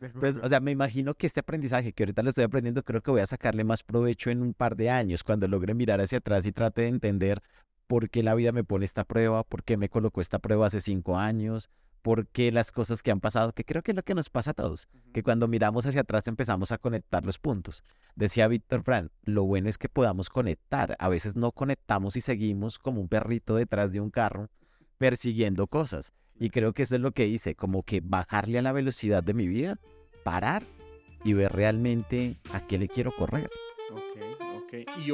Entonces, o sea, me imagino que este aprendizaje que ahorita lo estoy aprendiendo, creo que voy a sacarle más provecho en un par de años, cuando logre mirar hacia atrás y trate de entender por qué la vida me pone esta prueba, por qué me colocó esta prueba hace cinco años, por qué las cosas que han pasado, que creo que es lo que nos pasa a todos, que cuando miramos hacia atrás empezamos a conectar los puntos. Decía Víctor Fran, lo bueno es que podamos conectar, a veces no conectamos y seguimos como un perrito detrás de un carro persiguiendo cosas. Y creo que eso es lo que hice, como que bajarle a la velocidad de mi vida, parar y ver realmente a qué le quiero correr. Ok, ok. Y